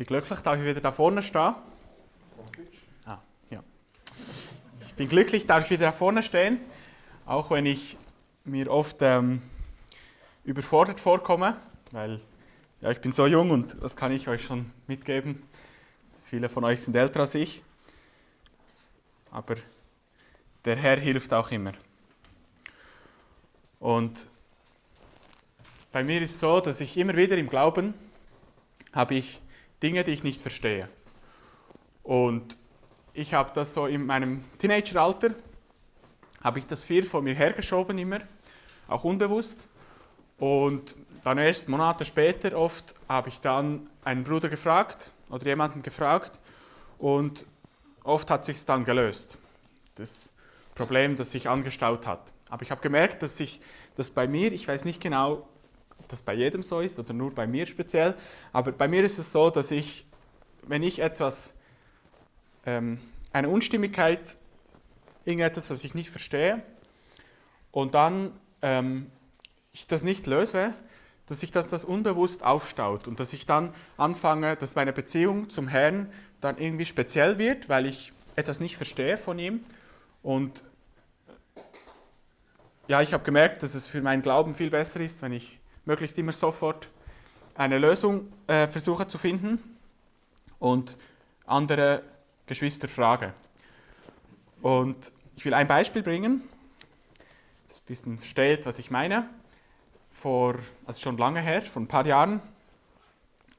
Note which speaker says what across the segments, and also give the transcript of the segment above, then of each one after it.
Speaker 1: bin glücklich, dass ich wieder da vorne stehe. Ah, ja. Ich bin glücklich, dass ich wieder da vorne stehen, auch wenn ich mir oft ähm, überfordert vorkomme, weil ja, ich bin so jung und das kann ich euch schon mitgeben. Viele von euch sind älter als ich, aber der Herr hilft auch immer. Und bei mir ist es so, dass ich immer wieder im Glauben habe ich Dinge, die ich nicht verstehe. Und ich habe das so in meinem Teenageralter, habe ich das viel vor mir hergeschoben immer, auch unbewusst. Und dann erst Monate später oft habe ich dann einen Bruder gefragt oder jemanden gefragt und oft hat sich dann gelöst, das Problem, das sich angestaut hat. Aber ich habe gemerkt, dass sich das bei mir, ich weiß nicht genau, das bei jedem so ist oder nur bei mir speziell, aber bei mir ist es so, dass ich, wenn ich etwas, ähm, eine Unstimmigkeit, irgendetwas, was ich nicht verstehe, und dann ähm, ich das nicht löse, dass sich das, das unbewusst aufstaut und dass ich dann anfange, dass meine Beziehung zum Herrn dann irgendwie speziell wird, weil ich etwas nicht verstehe von ihm. Und ja, ich habe gemerkt, dass es für meinen Glauben viel besser ist, wenn ich möglichst immer sofort eine Lösung äh, versuche zu finden und andere Geschwister frage. Und ich will ein Beispiel bringen, das ein bisschen versteht, was ich meine vor, also schon lange her, vor ein paar Jahren.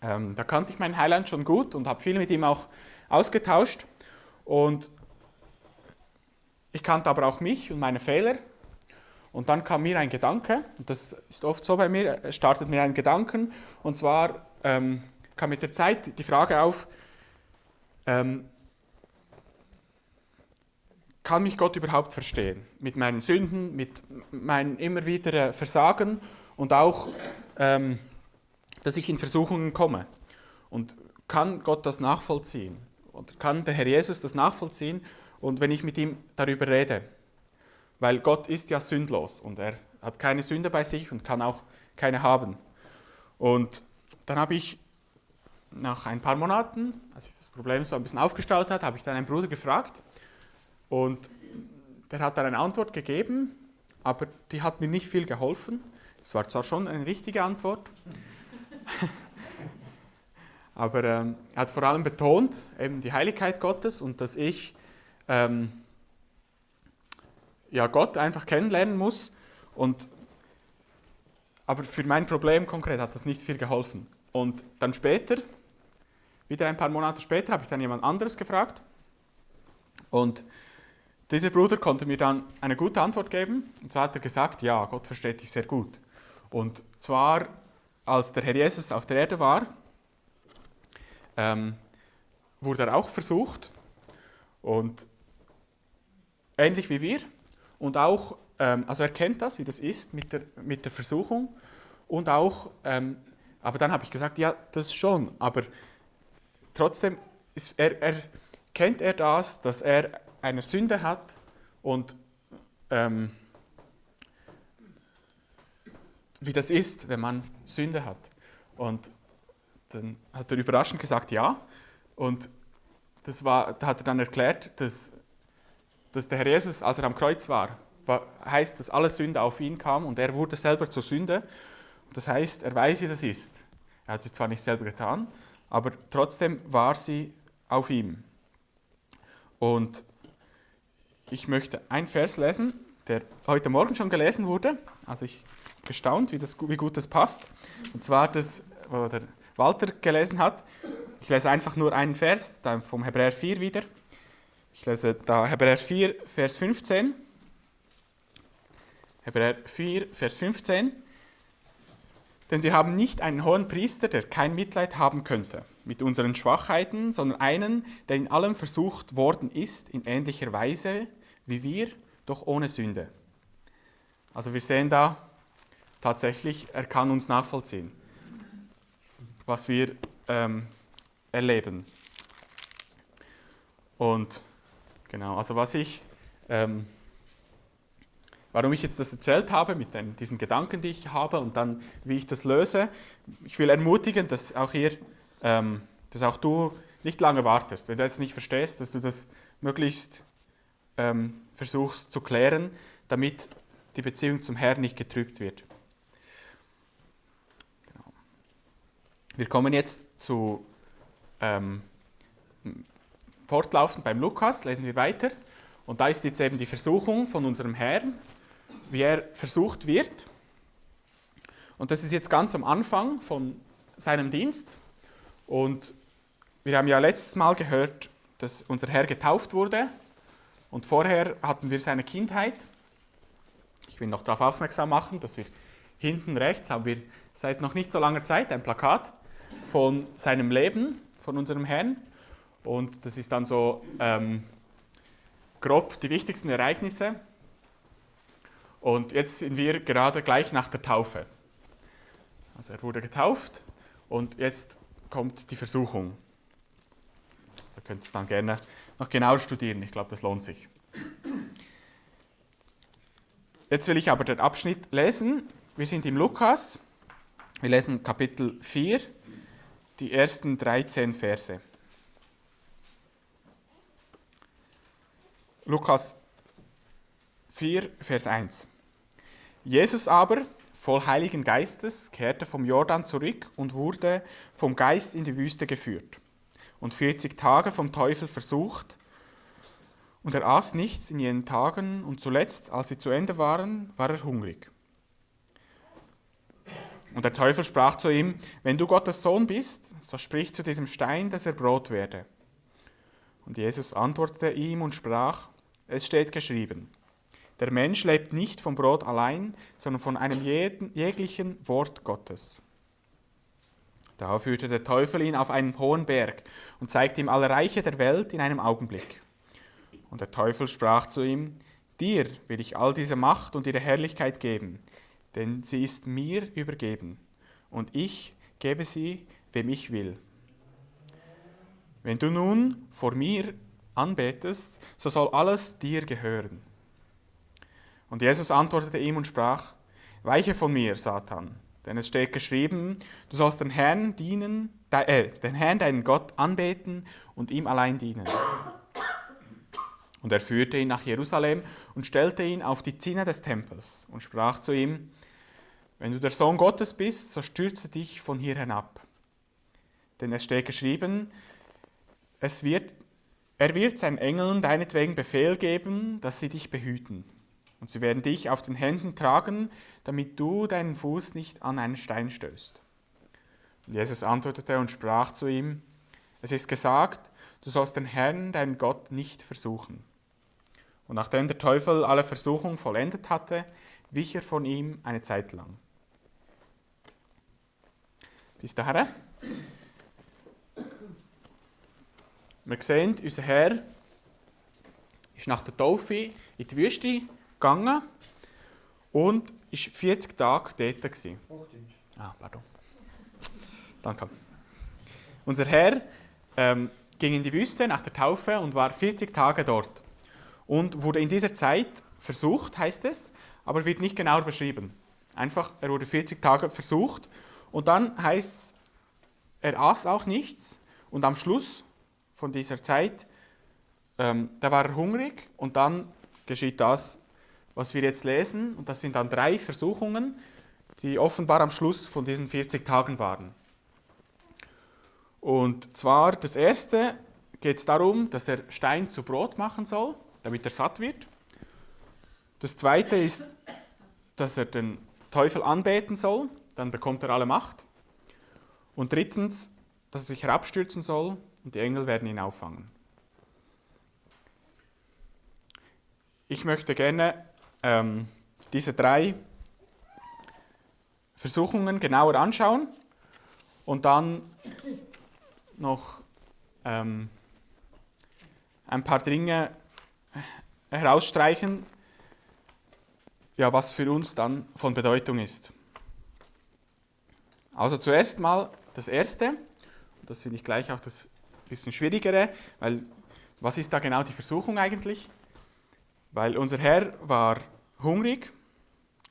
Speaker 1: Ähm, da kannte ich meinen Heiland schon gut und habe viel mit ihm auch ausgetauscht. Und ich kannte aber auch mich und meine Fehler. Und dann kam mir ein Gedanke, und das ist oft so bei mir, startet mir ein Gedanken, und zwar ähm, kam mit der Zeit die Frage auf, ähm, kann mich Gott überhaupt verstehen? Mit meinen Sünden, mit meinen immer wieder Versagen und auch, ähm, dass ich in Versuchungen komme. Und kann Gott das nachvollziehen? Oder kann der Herr Jesus das nachvollziehen? Und wenn ich mit ihm darüber rede, weil Gott ist ja sündlos und er hat keine Sünde bei sich und kann auch keine haben. Und dann habe ich nach ein paar Monaten, als sich das Problem so ein bisschen aufgestaut hat, habe ich dann einen Bruder gefragt und der hat dann eine Antwort gegeben, aber die hat mir nicht viel geholfen. Es war zwar schon eine richtige Antwort, aber ähm, er hat vor allem betont eben die Heiligkeit Gottes und dass ich ähm, ja, Gott einfach kennenlernen muss. Und, aber für mein Problem konkret hat das nicht viel geholfen. Und dann später, wieder ein paar Monate später, habe ich dann jemand anderes gefragt. Und dieser Bruder konnte mir dann eine gute Antwort geben. Und zwar hat er gesagt, ja, Gott versteht dich sehr gut. Und zwar, als der Herr Jesus auf der Erde war, ähm, wurde er auch versucht und ähnlich wie wir. Und auch, ähm, also er kennt das, wie das ist mit der, mit der Versuchung. Und auch, ähm, aber dann habe ich gesagt, ja, das schon. Aber trotzdem ist er, er, kennt er das, dass er eine Sünde hat und ähm, wie das ist, wenn man Sünde hat. Und dann hat er überraschend gesagt, ja. Und das war, da hat er dann erklärt, dass, dass der Herr Jesus, als er am Kreuz war, heißt, dass alle Sünde auf ihn kam und er wurde selber zur Sünde. Das heißt, er weiß, wie das ist. Er hat sie zwar nicht selber getan, aber trotzdem war sie auf ihm. Und ich möchte einen Vers lesen, der heute Morgen schon gelesen wurde. Also ich gestaunt, wie, das, wie gut das passt. Und zwar das, wo der Walter gelesen hat. Ich lese einfach nur einen Vers, vom Hebräer 4 wieder. Ich lese da Hebräer 4, Vers 15. Hebräer 4, Vers 15. Denn wir haben nicht einen hohen Priester, der kein Mitleid haben könnte mit unseren Schwachheiten, sondern einen, der in allem versucht worden ist, in ähnlicher Weise wie wir, doch ohne Sünde. Also wir sehen da, tatsächlich, er kann uns nachvollziehen, was wir ähm, erleben. Und genau, also was ich, ähm, warum ich jetzt das erzählt habe, mit den, diesen Gedanken, die ich habe und dann, wie ich das löse, ich will ermutigen, dass auch ihr ähm, dass auch du nicht lange wartest, wenn du jetzt nicht verstehst, dass du das möglichst ähm, versuchst zu klären, damit die Beziehung zum Herrn nicht getrübt wird. Genau. Wir kommen jetzt zu ähm, fortlaufend beim Lukas, lesen wir weiter. Und da ist jetzt eben die Versuchung von unserem Herrn, wie er versucht wird. Und das ist jetzt ganz am Anfang von seinem Dienst. Und wir haben ja letztes Mal gehört, dass unser Herr getauft wurde. Und vorher hatten wir seine Kindheit. Ich will noch darauf aufmerksam machen, dass wir hinten rechts haben wir seit noch nicht so langer Zeit ein Plakat von seinem Leben, von unserem Herrn. Und das ist dann so ähm, grob die wichtigsten Ereignisse. Und jetzt sind wir gerade gleich nach der Taufe. Also er wurde getauft und jetzt kommt die Versuchung. Also könnt ihr es dann gerne noch genauer studieren. Ich glaube, das lohnt sich. Jetzt will ich aber den Abschnitt lesen. Wir sind im Lukas. Wir lesen Kapitel 4, die ersten 13 Verse. Lukas 4, Vers 1. Jesus aber, voll Heiligen Geistes, kehrte vom Jordan zurück und wurde vom Geist in die Wüste geführt und 40 Tage vom Teufel versucht und er aß nichts in jenen Tagen, und zuletzt, als sie zu Ende waren, war er hungrig. Und der Teufel sprach zu ihm, wenn du Gottes Sohn bist, so sprich zu diesem Stein, dass er Brot werde. Und Jesus antwortete ihm und sprach, es steht geschrieben, der Mensch lebt nicht vom Brot allein, sondern von einem jeden, jeglichen Wort Gottes. Da führte der Teufel ihn auf einen hohen Berg und zeigte ihm alle Reiche der Welt in einem Augenblick. Und der Teufel sprach zu ihm, Dir will ich all diese Macht und ihre Herrlichkeit geben, denn sie ist mir übergeben, und ich gebe sie, wem ich will. Wenn du nun vor mir anbetest, so soll alles dir gehören. Und Jesus antwortete ihm und sprach, Weiche von mir, Satan, denn es steht geschrieben, du sollst den Herrn dienen, äh, den Herrn deinen Gott anbeten und ihm allein dienen. Und er führte ihn nach Jerusalem und stellte ihn auf die Zinne des Tempels und sprach zu ihm, wenn du der Sohn Gottes bist, so stürze dich von hier hinab. Denn es steht geschrieben, es wird, er wird seinen Engeln deinetwegen Befehl geben, dass sie dich behüten. Und sie werden dich auf den Händen tragen, damit du deinen Fuß nicht an einen Stein stößt. Und Jesus antwortete und sprach zu ihm, es ist gesagt, du sollst den Herrn, deinen Gott, nicht versuchen. Und nachdem der Teufel alle Versuchung vollendet hatte, wich er von ihm eine Zeit lang. Bis dahin. Wir sehen, unser Herr ist nach der Taufe in die Wüste gegangen und war 40 Tage dort. Gewesen. Ah, pardon. Danke. Unser Herr ähm, ging in die Wüste nach der Taufe und war 40 Tage dort und wurde in dieser Zeit versucht, heißt es, aber wird nicht genauer beschrieben. Einfach, er wurde 40 Tage versucht und dann heißt es, er aß auch nichts und am Schluss von dieser Zeit, ähm, da war er hungrig und dann geschieht das, was wir jetzt lesen und das sind dann drei Versuchungen, die offenbar am Schluss von diesen 40 Tagen waren. Und zwar das erste geht es darum, dass er Stein zu Brot machen soll damit er satt wird. Das zweite ist, dass er den Teufel anbeten soll, dann bekommt er alle Macht. Und drittens, dass er sich herabstürzen soll und die Engel werden ihn auffangen. Ich möchte gerne ähm, diese drei Versuchungen genauer anschauen und dann noch ähm, ein paar Dinge herausstreichen, ja, was für uns dann von Bedeutung ist. Also zuerst mal das Erste, das finde ich gleich auch das bisschen Schwierigere, weil was ist da genau die Versuchung eigentlich? Weil unser Herr war hungrig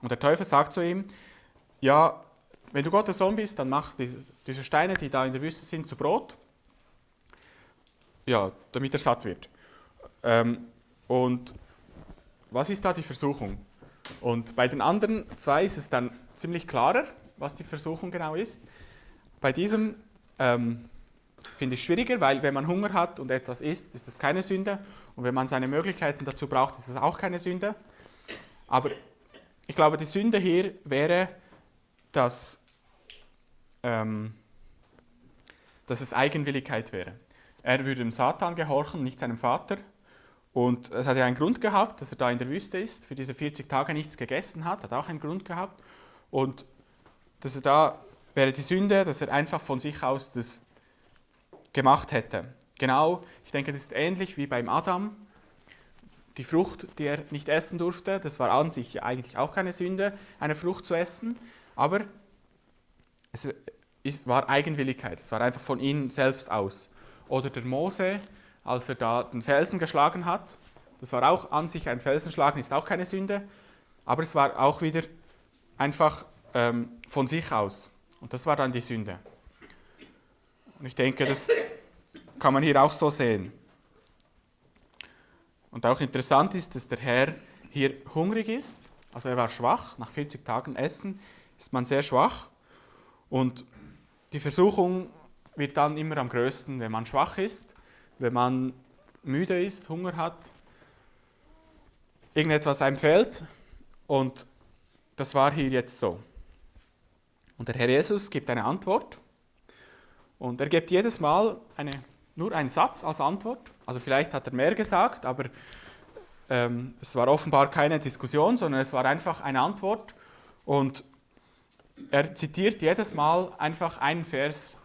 Speaker 1: und der Teufel sagt zu ihm, ja, wenn du Gottes Sohn bist, dann mach diese, diese Steine, die da in der Wüste sind, zu Brot. ja, damit er satt wird. Ähm, und was ist da die Versuchung? Und bei den anderen zwei ist es dann ziemlich klarer, was die Versuchung genau ist. Bei diesem ähm, finde ich schwieriger, weil wenn man Hunger hat und etwas isst, ist das keine Sünde. Und wenn man seine Möglichkeiten dazu braucht, ist das auch keine Sünde. Aber ich glaube, die Sünde hier wäre, dass, ähm, dass es Eigenwilligkeit wäre. Er würde dem Satan gehorchen, nicht seinem Vater. Und es hat ja einen Grund gehabt, dass er da in der Wüste ist, für diese 40 Tage nichts gegessen hat, hat auch einen Grund gehabt. Und dass er da wäre die Sünde, dass er einfach von sich aus das gemacht hätte. Genau, ich denke, das ist ähnlich wie beim Adam. Die Frucht, die er nicht essen durfte, das war an sich eigentlich auch keine Sünde, eine Frucht zu essen, aber es ist, war Eigenwilligkeit, es war einfach von ihm selbst aus. Oder der Mose, als er da den Felsen geschlagen hat, das war auch an sich ein Felsenschlagen, ist auch keine Sünde, aber es war auch wieder einfach ähm, von sich aus. Und das war dann die Sünde. Und ich denke, das kann man hier auch so sehen. Und auch interessant ist, dass der Herr hier hungrig ist. Also er war schwach. Nach 40 Tagen Essen ist man sehr schwach. Und die Versuchung wird dann immer am größten, wenn man schwach ist, wenn man müde ist, Hunger hat, irgendetwas einem fehlt. Und das war hier jetzt so. Und der Herr Jesus gibt eine Antwort. Und er gibt jedes Mal eine, nur einen Satz als Antwort. Also vielleicht hat er mehr gesagt, aber ähm, es war offenbar keine Diskussion, sondern es war einfach eine Antwort. Und er zitiert jedes Mal einfach einen Vers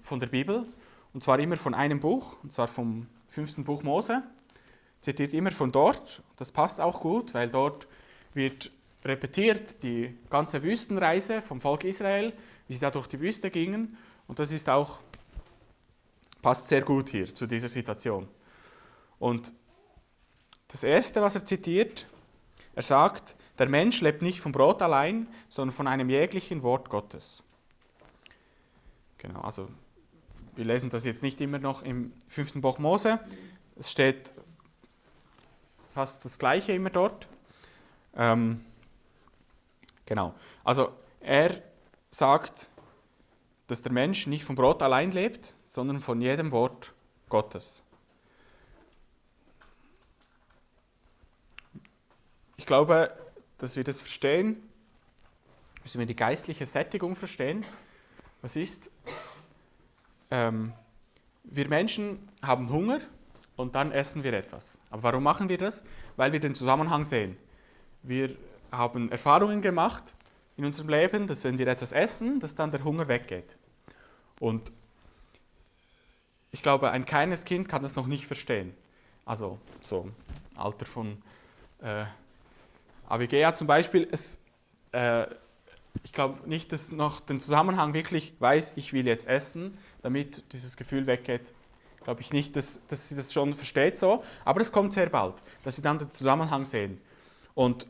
Speaker 1: von der Bibel. Und zwar immer von einem Buch, und zwar vom fünften Buch Mose. Zitiert immer von dort. Das passt auch gut, weil dort wird repetiert die ganze Wüstenreise vom Volk Israel, wie sie da durch die Wüste gingen. Und das ist auch, passt sehr gut hier zu dieser Situation. Und das Erste, was er zitiert, er sagt, der Mensch lebt nicht vom Brot allein, sondern von einem jeglichen Wort Gottes. Genau, also wir lesen das jetzt nicht immer noch im fünften Buch Mose. Es steht fast das Gleiche immer dort. Ähm, Genau. Also er sagt, dass der Mensch nicht vom Brot allein lebt, sondern von jedem Wort Gottes. Ich glaube, dass wir das verstehen, müssen wir die geistliche Sättigung verstehen. Was ist? Ähm, wir Menschen haben Hunger und dann essen wir etwas. Aber warum machen wir das? Weil wir den Zusammenhang sehen. Wir haben Erfahrungen gemacht in unserem Leben, dass wenn wir etwas essen, dass dann der Hunger weggeht. Und ich glaube, ein kleines Kind kann das noch nicht verstehen. Also so Alter von äh, AWGA zum Beispiel. Es, äh, ich glaube nicht, dass noch den Zusammenhang wirklich weiß, ich will jetzt essen, damit dieses Gefühl weggeht. Glaube ich nicht, dass, dass sie das schon versteht so. Aber es kommt sehr bald, dass sie dann den Zusammenhang sehen. Und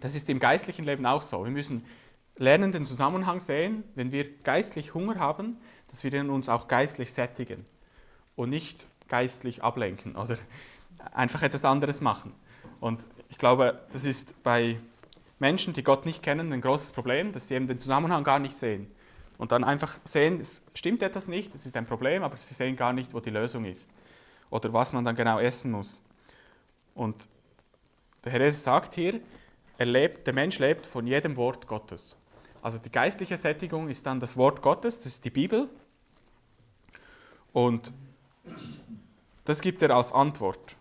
Speaker 1: das ist im geistlichen Leben auch so. Wir müssen lernen, den Zusammenhang sehen, wenn wir geistlich Hunger haben, dass wir uns auch geistlich sättigen und nicht geistlich ablenken oder einfach etwas anderes machen. Und ich glaube, das ist bei Menschen, die Gott nicht kennen, ein großes Problem, dass sie eben den Zusammenhang gar nicht sehen. Und dann einfach sehen, es stimmt etwas nicht, es ist ein Problem, aber sie sehen gar nicht, wo die Lösung ist oder was man dann genau essen muss. Und der Herr Jesus sagt hier, er lebt, der Mensch lebt von jedem Wort Gottes. Also die geistliche Sättigung ist dann das Wort Gottes, das ist die Bibel. Und das gibt er als Antwort.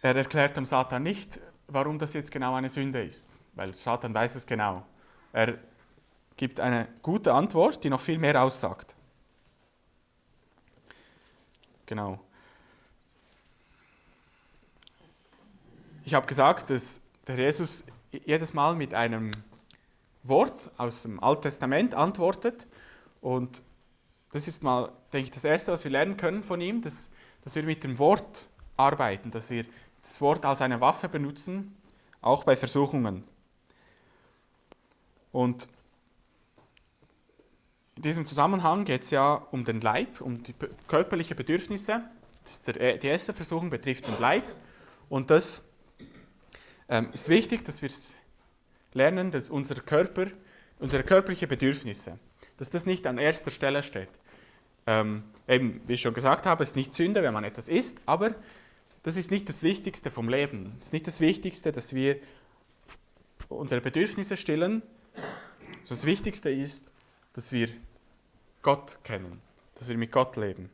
Speaker 1: Er erklärt dem Satan nicht, warum das jetzt genau eine Sünde ist, weil Satan weiß es genau. Er gibt eine gute Antwort, die noch viel mehr aussagt. Genau. Ich habe gesagt, dass der Jesus jedes Mal mit einem Wort aus dem Alten Testament antwortet. Und das ist mal, denke ich, das Erste, was wir lernen können von ihm, dass, dass wir mit dem Wort arbeiten, dass wir das Wort als eine Waffe benutzen, auch bei Versuchungen. Und in diesem Zusammenhang geht es ja um den Leib, um die körperlichen Bedürfnisse. Der, die erste Versuchung betrifft den Leib. Und das ähm, ist wichtig, dass wir lernen, dass unser Körper, unsere körperlichen Bedürfnisse, dass das nicht an erster Stelle steht. Ähm, eben, wie ich schon gesagt habe, es ist nicht Sünde, wenn man etwas isst, aber das ist nicht das Wichtigste vom Leben. Es ist nicht das Wichtigste, dass wir unsere Bedürfnisse stillen. Das Wichtigste ist, dass wir Gott kennen, dass wir mit Gott leben.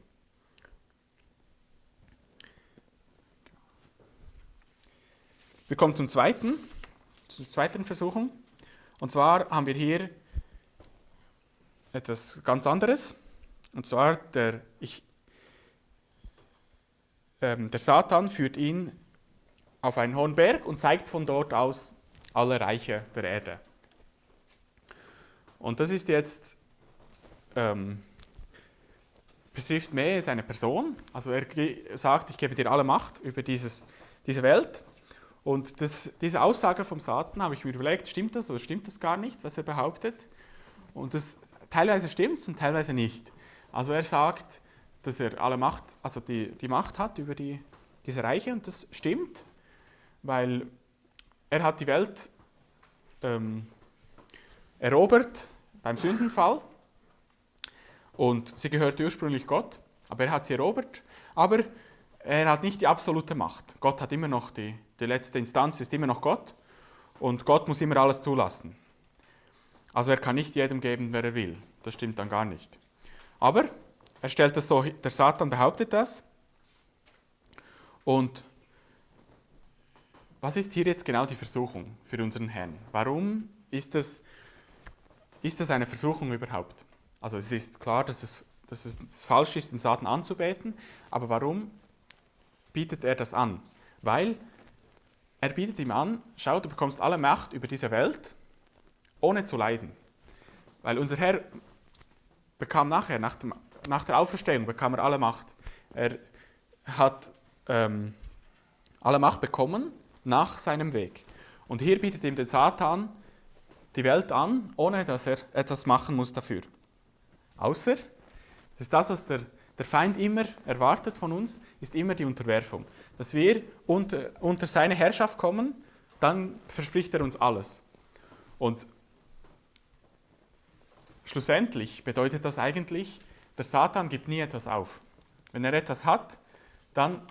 Speaker 1: Wir kommen zum zweiten, zur zweiten Versuchung. Und zwar haben wir hier etwas ganz anderes. Und zwar der, ich, ähm, der Satan führt ihn auf einen hohen Berg und zeigt von dort aus alle Reiche der Erde. Und das ist jetzt, ähm, betrifft mehr seine Person. Also er sagt, ich gebe dir alle Macht über dieses, diese Welt. Und das, diese Aussage vom Satan habe ich mir überlegt, stimmt das oder stimmt das gar nicht, was er behauptet? Und das, teilweise stimmt und teilweise nicht. Also er sagt, dass er alle Macht, also die, die Macht hat über die, diese Reiche und das stimmt, weil er hat die Welt ähm, erobert beim Sündenfall und sie gehörte ursprünglich Gott, aber er hat sie erobert, aber er hat nicht die absolute Macht. Gott hat immer noch die, die letzte Instanz, ist immer noch Gott und Gott muss immer alles zulassen. Also er kann nicht jedem geben, wer er will. Das stimmt dann gar nicht. Aber er stellt das so, der Satan behauptet das. Und was ist hier jetzt genau die Versuchung für unseren Herrn? Warum ist das, ist das eine Versuchung überhaupt? Also es ist klar, dass es, dass es falsch ist, den Satan anzubeten, aber warum bietet er das an? Weil er bietet ihm an, schau, du bekommst alle Macht über diese Welt, ohne zu leiden. Weil unser Herr bekam nachher, nach, dem, nach der Auferstehung, bekam er alle Macht. Er hat ähm, alle Macht bekommen nach seinem Weg. Und hier bietet ihm der Satan die Welt an, ohne dass er etwas machen muss dafür. Außer, das ist das, was der, der Feind immer erwartet von uns, ist immer die Unterwerfung. Dass wir unter, unter seine Herrschaft kommen, dann verspricht er uns alles. Und schlussendlich bedeutet das eigentlich, der Satan gibt nie etwas auf. Wenn er etwas hat, dann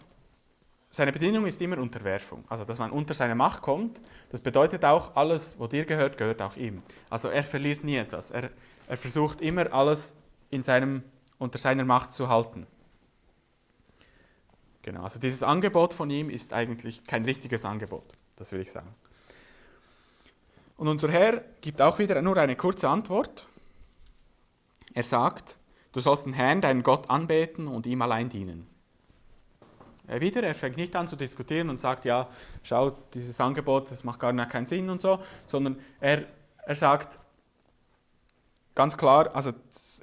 Speaker 1: seine Bedingung ist immer Unterwerfung. Also, dass man unter seine Macht kommt, das bedeutet auch, alles, was dir gehört, gehört auch ihm. Also, er verliert nie etwas. Er, er versucht immer, alles in seinem, unter seiner Macht zu halten. Genau, also dieses Angebot von ihm ist eigentlich kein richtiges Angebot, das will ich sagen. Und unser Herr gibt auch wieder nur eine kurze Antwort. Er sagt, du sollst den Herrn, deinen Gott, anbeten und ihm allein dienen. Er wieder, er fängt nicht an zu diskutieren und sagt, ja, schau, dieses Angebot, das macht gar keinen Sinn und so, sondern er, er sagt ganz klar, also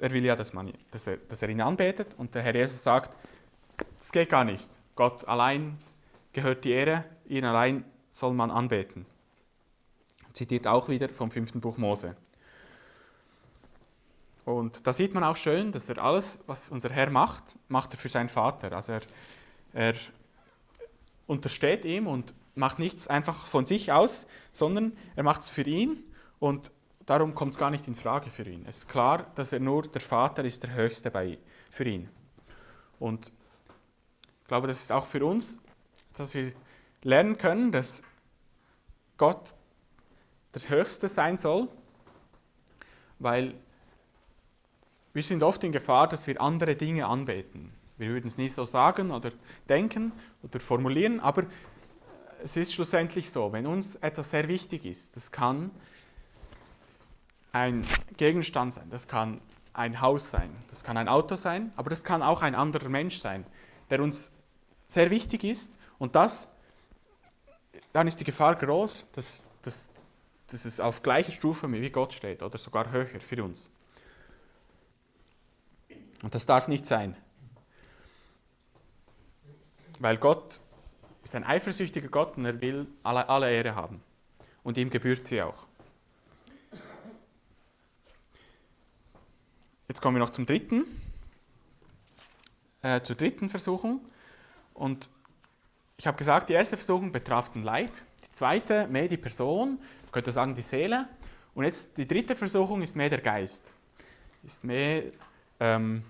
Speaker 1: er will ja, dass, man, dass, er, dass er ihn anbetet und der Herr Jesus sagt, das geht gar nicht. Gott allein gehört die Ehre, ihn allein soll man anbeten. Zitiert auch wieder vom fünften Buch Mose. Und da sieht man auch schön, dass er alles, was unser Herr macht, macht er für seinen Vater. Also er, er untersteht ihm und macht nichts einfach von sich aus, sondern er macht es für ihn und darum kommt es gar nicht in Frage für ihn. Es ist klar, dass er nur der Vater ist, der Höchste bei, für ihn. Und ich glaube, das ist auch für uns, dass wir lernen können, dass Gott der Höchste sein soll, weil wir sind oft in Gefahr, dass wir andere Dinge anbeten. Wir würden es nie so sagen oder denken oder formulieren, aber es ist schlussendlich so, wenn uns etwas sehr wichtig ist, das kann ein Gegenstand sein, das kann ein Haus sein, das kann ein Auto sein, aber das kann auch ein anderer Mensch sein, der uns sehr wichtig ist und das, dann ist die Gefahr groß, dass, dass, dass es auf gleicher Stufe wie Gott steht oder sogar höher für uns. Und das darf nicht sein. Weil Gott ist ein eifersüchtiger Gott und er will alle, alle Ehre haben. Und ihm gebührt sie auch. Jetzt kommen wir noch zum dritten, äh, zur dritten Versuchung. Und ich habe gesagt, die erste Versuchung betraf den Leib, die zweite mehr die Person, ich könnte sagen die Seele. Und jetzt die dritte Versuchung ist mehr der Geist. Ist mehr, ähm,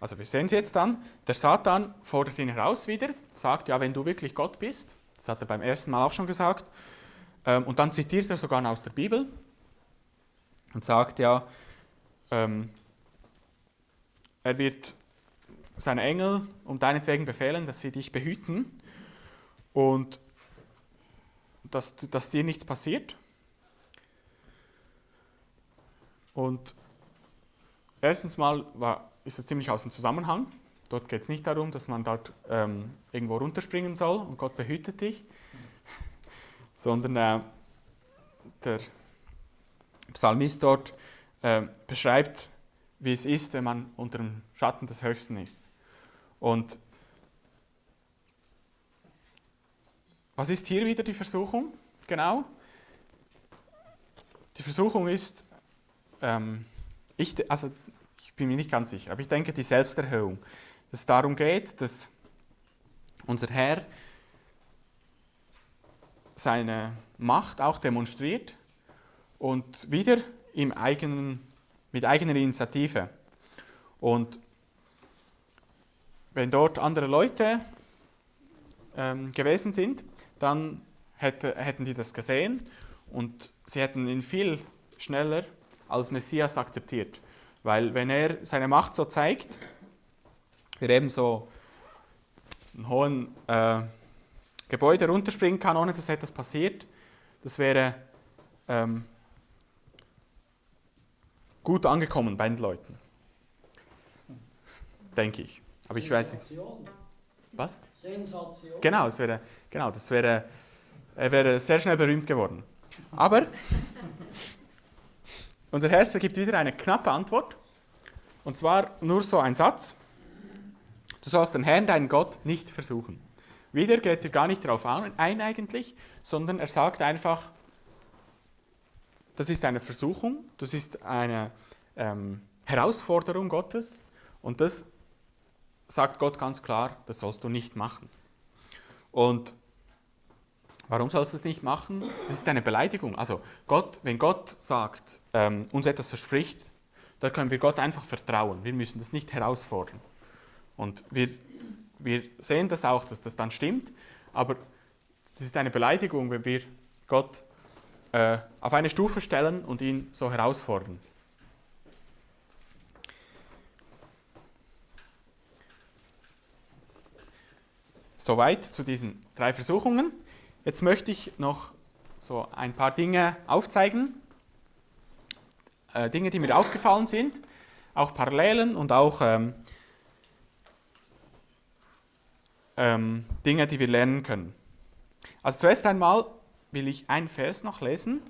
Speaker 1: also wir sehen es jetzt dann, der Satan fordert ihn heraus wieder, sagt, ja, wenn du wirklich Gott bist, das hat er beim ersten Mal auch schon gesagt, ähm, und dann zitiert er sogar aus der Bibel und sagt, ja, ähm, er wird seine Engel um deinetwegen befehlen, dass sie dich behüten und dass, dass dir nichts passiert. Und erstens mal war, ist es ziemlich aus dem Zusammenhang. Dort geht es nicht darum, dass man dort ähm, irgendwo runterspringen soll und Gott behütet dich, sondern äh, der Psalmist dort äh, beschreibt, wie es ist, wenn man unter dem Schatten des Höchsten ist. Und was ist hier wieder die Versuchung? Genau. Die Versuchung ist, ähm, ich, also ich bin mir nicht ganz sicher, aber ich denke die Selbsterhöhung. Dass es darum geht, dass unser Herr seine Macht auch demonstriert und wieder im eigenen, mit eigener Initiative. Und wenn dort andere Leute ähm, gewesen sind, dann hätte, hätten die das gesehen und sie hätten ihn viel schneller als Messias akzeptiert. Weil wenn er seine Macht so zeigt, wie er eben so einen hohen äh, Gebäude runterspringen kann, ohne dass etwas passiert, das wäre ähm, gut angekommen bei den Leuten. Denke ich. Aber ich weiß nicht. Was?
Speaker 2: Sensation.
Speaker 1: Genau, das wäre, genau, das wäre, er wäre sehr schnell berühmt geworden. Aber unser Herr gibt wieder eine knappe Antwort. Und zwar nur so ein Satz. Du sollst den Herrn, deinen Gott, nicht versuchen. Wieder geht er gar nicht darauf ein eigentlich, sondern er sagt einfach, das ist eine Versuchung, das ist eine ähm, Herausforderung Gottes und das sagt Gott ganz klar, das sollst du nicht machen. Und warum sollst du es nicht machen? Das ist eine Beleidigung. Also Gott, wenn Gott sagt, ähm, uns etwas verspricht, da können wir Gott einfach vertrauen. Wir müssen das nicht herausfordern. Und wir, wir sehen das auch, dass das dann stimmt, aber das ist eine Beleidigung, wenn wir Gott äh, auf eine Stufe stellen und ihn so herausfordern. Soweit zu diesen drei Versuchungen. Jetzt möchte ich noch so ein paar Dinge aufzeigen, äh, Dinge, die mir aufgefallen sind, auch Parallelen und auch ähm, ähm, Dinge, die wir lernen können. Also zuerst einmal will ich einen Vers noch lesen.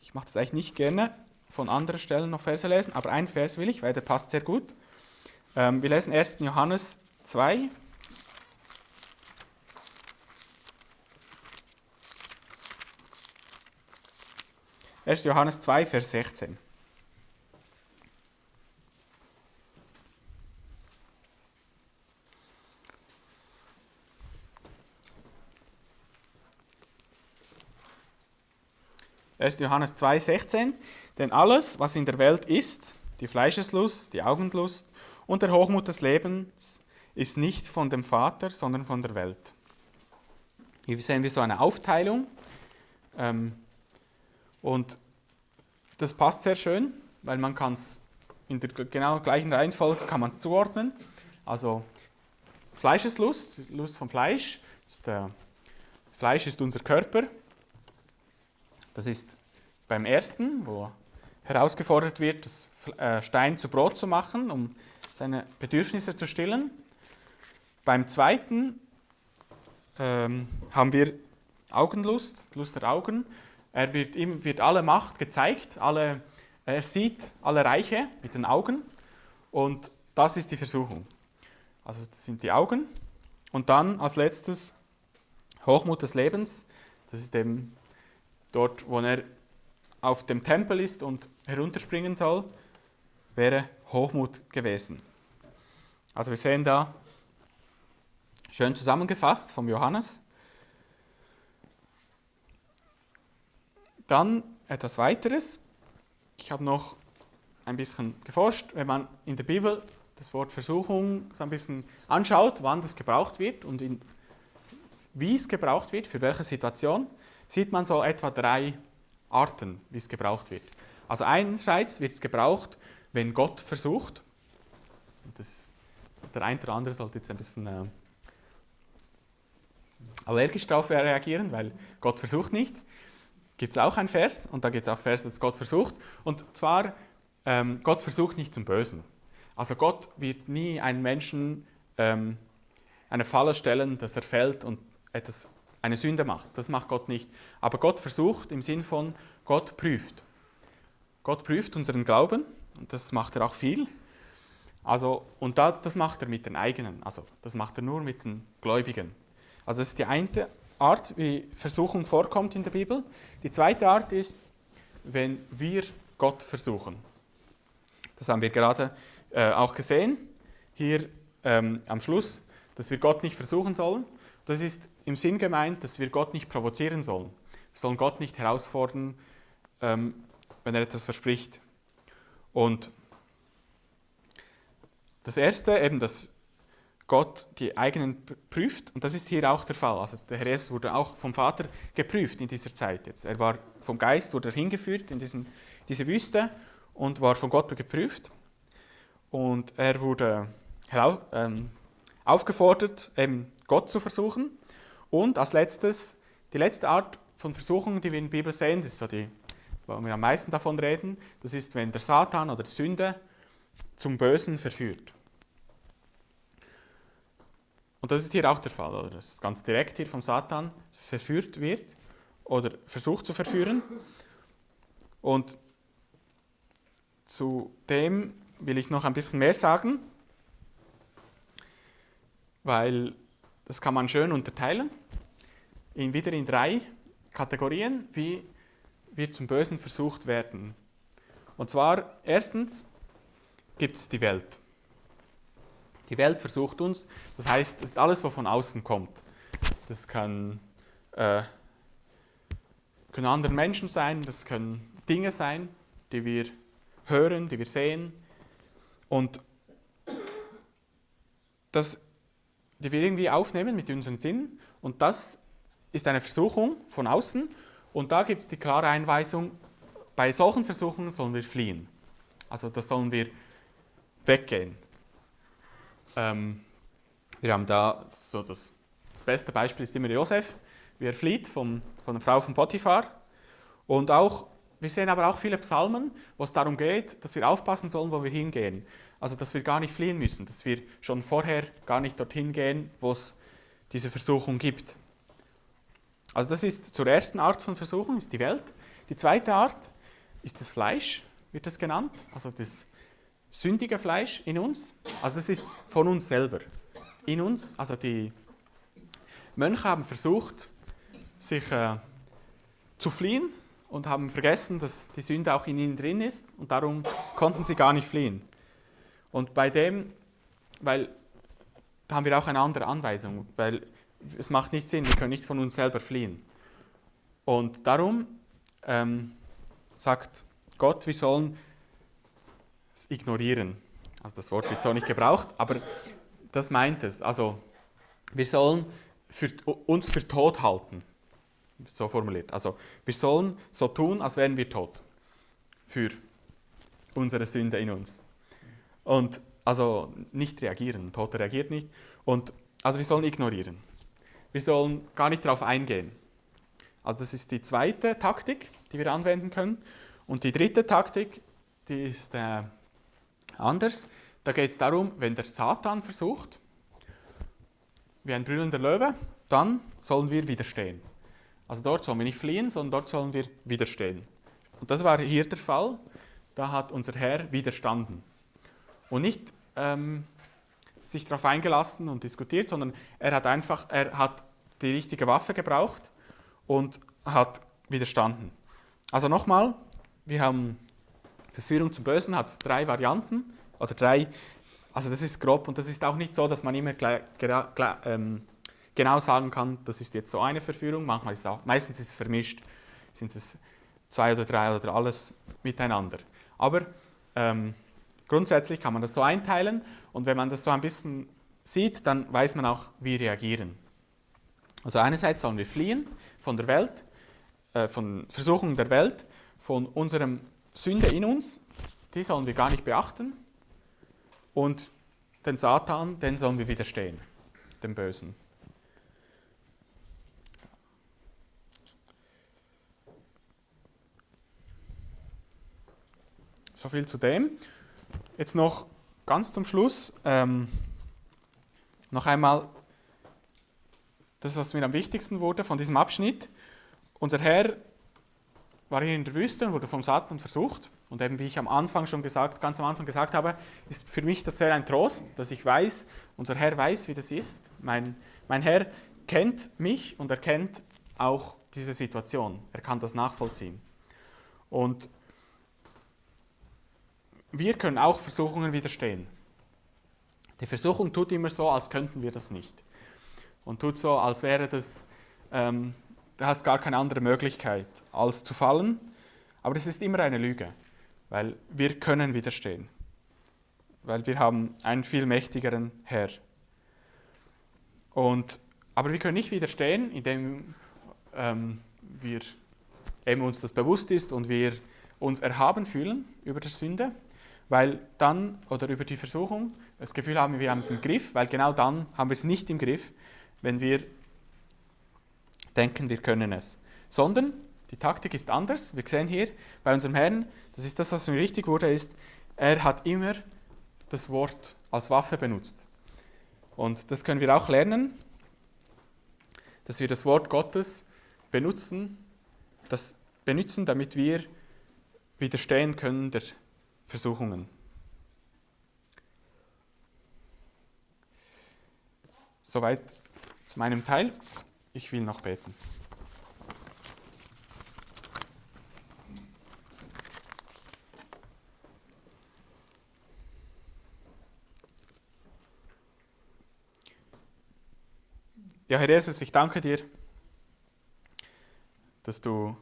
Speaker 1: Ich mache das eigentlich nicht gerne, von anderen Stellen noch Verse lesen, aber einen Vers will ich, weil der passt sehr gut. Ähm, wir lesen 1. Johannes 2, 1. Johannes 2, Vers 16. Erst Johannes 2, 16. Denn alles, was in der Welt ist, die Fleischeslust, die Augenlust und der Hochmut des Lebens, ist nicht von dem Vater, sondern von der Welt. Hier sehen wir so eine Aufteilung. Ähm, und das passt sehr schön, weil man kann es in der genau gleichen Reihenfolge kann man zuordnen. Also Fleischeslust, Lust vom Fleisch, ist, äh, Fleisch ist unser Körper. Das ist beim ersten, wo herausgefordert wird, das äh, Stein zu Brot zu machen, um seine Bedürfnisse zu stillen. Beim zweiten ähm, haben wir Augenlust, Lust der Augen. Er wird, ihm wird alle Macht gezeigt, alle, er sieht alle Reiche mit den Augen und das ist die Versuchung. Also das sind die Augen. Und dann als letztes Hochmut des Lebens. Das ist eben dort, wo er auf dem Tempel ist und herunterspringen soll, wäre Hochmut gewesen. Also wir sehen da schön zusammengefasst vom Johannes. Dann etwas weiteres. Ich habe noch ein bisschen geforscht, wenn man in der Bibel das Wort Versuchung so ein bisschen anschaut, wann das gebraucht wird und in, wie es gebraucht wird, für welche Situation, sieht man so etwa drei Arten, wie es gebraucht wird. Also einerseits wird es gebraucht, wenn Gott versucht. Das, der eine oder andere sollte jetzt ein bisschen äh, allergisch darauf reagieren, weil Gott versucht nicht. Gibt es auch einen Vers und da gibt es auch Vers, dass Gott versucht. Und zwar, ähm, Gott versucht nicht zum Bösen. Also Gott wird nie einen Menschen ähm, eine Falle stellen, dass er fällt und etwas, eine Sünde macht. Das macht Gott nicht. Aber Gott versucht im Sinn von, Gott prüft. Gott prüft unseren Glauben und das macht er auch viel. Also, und da, das macht er mit den eigenen, also das macht er nur mit den Gläubigen. Also das ist die eine Art, wie Versuchung vorkommt in der Bibel. Die zweite Art ist, wenn wir Gott versuchen. Das haben wir gerade äh, auch gesehen, hier ähm, am Schluss, dass wir Gott nicht versuchen sollen. Das ist im Sinn gemeint, dass wir Gott nicht provozieren sollen. Wir sollen Gott nicht herausfordern, ähm, wenn er etwas verspricht. Und das Erste, eben, dass Gott die eigenen prüft, und das ist hier auch der Fall. Also der Herr Jesus wurde auch vom Vater geprüft in dieser Zeit. Jetzt. Er war vom Geist wurde er hingeführt in diesen, diese Wüste und war von Gott geprüft. Und er wurde ähm, aufgefordert, eben Gott zu versuchen. Und als letztes, die letzte Art von Versuchung, die wir in der Bibel sehen, das ist so die, wo wir am meisten davon reden, das ist, wenn der Satan oder die Sünde zum Bösen verführt. Und das ist hier auch der Fall, oder? Das ganz direkt hier vom Satan verführt wird oder versucht zu verführen. Und zu dem will ich noch ein bisschen mehr sagen, weil das kann man schön unterteilen, in, wieder in drei Kategorien, wie wir zum Bösen versucht werden. Und zwar erstens gibt es die Welt. Die Welt versucht uns, das heißt, es ist alles, was von außen kommt. Das kann, äh, können andere Menschen sein, das können Dinge sein, die wir hören, die wir sehen. Und das, die wir irgendwie aufnehmen mit unseren Sinnen. Und das ist eine Versuchung von außen. Und da gibt es die klare Einweisung, bei solchen Versuchen sollen wir fliehen. Also das sollen wir weggehen. Ähm, wir haben da so das beste Beispiel ist immer Josef, wie er flieht vom, von der Frau von Potiphar. Und auch, wir sehen aber auch viele Psalmen, wo es darum geht, dass wir aufpassen sollen, wo wir hingehen. Also, dass wir gar nicht fliehen müssen, dass wir schon vorher gar nicht dorthin gehen, wo es diese Versuchung gibt. Also, das ist zur ersten Art von Versuchung, ist die Welt. Die zweite Art ist das Fleisch, wird das genannt. Also, das sündige Fleisch in uns. Also das ist von uns selber. In uns, also die Mönche haben versucht, sich äh, zu fliehen und haben vergessen, dass die Sünde auch in ihnen drin ist und darum konnten sie gar nicht fliehen. Und bei dem, weil da haben wir auch eine andere Anweisung, weil es macht nicht Sinn, wir können nicht von uns selber fliehen. Und darum ähm, sagt Gott, wir sollen ignorieren. Also das Wort wird so nicht gebraucht, aber das meint es. Also wir sollen für, uns für tot halten. So formuliert. Also wir sollen so tun, als wären wir tot. Für unsere Sünde in uns. Und also nicht reagieren. Tote reagiert nicht. Und also wir sollen ignorieren. Wir sollen gar nicht darauf eingehen. Also das ist die zweite Taktik, die wir anwenden können. Und die dritte Taktik, die ist äh, Anders, da geht es darum, wenn der Satan versucht, wie ein brüllender Löwe, dann sollen wir widerstehen. Also dort sollen wir nicht fliehen, sondern dort sollen wir widerstehen. Und das war hier der Fall. Da hat unser Herr widerstanden. Und nicht ähm, sich darauf eingelassen und diskutiert, sondern er hat einfach, er hat die richtige Waffe gebraucht und hat widerstanden. Also nochmal, wir haben Verführung zum Bösen hat es drei Varianten, oder drei. Also das ist grob und das ist auch nicht so, dass man immer gleich, ähm, genau sagen kann, das ist jetzt so eine Verführung. Manchmal ist auch, meistens ist es vermischt, sind es zwei oder drei oder alles miteinander. Aber ähm, grundsätzlich kann man das so einteilen und wenn man das so ein bisschen sieht, dann weiß man auch, wie reagieren. Also einerseits sollen wir fliehen von der Welt, äh, von Versuchungen der Welt, von unserem Sünde in uns, die sollen wir gar nicht beachten. Und den Satan, den sollen wir widerstehen, dem Bösen. So viel zu dem. Jetzt noch ganz zum Schluss ähm, noch einmal das, was mir am wichtigsten wurde von diesem Abschnitt. Unser Herr war hier in der Wüste und wurde vom Satan versucht. Und eben wie ich am Anfang schon gesagt, ganz am Anfang gesagt habe, ist für mich das sehr ein Trost, dass ich weiß, unser Herr weiß, wie das ist. Mein, mein Herr kennt mich und er kennt auch diese Situation. Er kann das nachvollziehen. Und wir können auch Versuchungen widerstehen. Die Versuchung tut immer so, als könnten wir das nicht. Und tut so, als wäre das, ähm, du hast gar keine andere Möglichkeit, als zu fallen. Aber das ist immer eine Lüge, weil wir können widerstehen. Weil wir haben einen viel mächtigeren Herr. Und, aber wir können nicht widerstehen, indem ähm, wir eben uns das bewusst ist und wir uns erhaben fühlen über die Sünde, weil dann, oder über die Versuchung, das Gefühl haben, wir haben es im Griff, weil genau dann haben wir es nicht im Griff, wenn wir denken, wir können es. Sondern die Taktik ist anders. Wir sehen hier bei unserem Herrn, das ist das, was mir wichtig wurde, ist, er hat immer das Wort als Waffe benutzt. Und das können wir auch lernen, dass wir das Wort Gottes benutzen, das benutzen, damit wir widerstehen können der Versuchungen. Soweit zu meinem Teil. Ich will noch beten. Ja, Herr Jesus, ich danke dir, dass du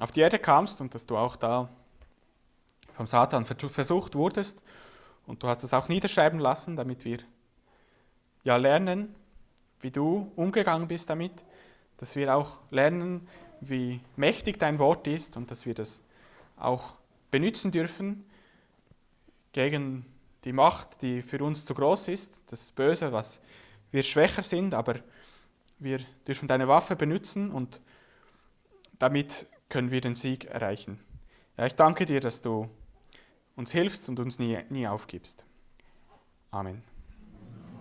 Speaker 1: auf die Erde kamst und dass du auch da vom Satan versucht wurdest und du hast es auch niederschreiben lassen, damit wir ja lernen, wie du umgegangen bist damit, dass wir auch lernen, wie mächtig dein Wort ist und dass wir das auch benutzen dürfen gegen die Macht, die für uns zu groß ist, das Böse, was wir schwächer sind, aber wir dürfen deine Waffe benutzen und damit können wir den Sieg erreichen. Ja, ich danke dir, dass du uns hilfst und uns nie, nie aufgibst. Amen.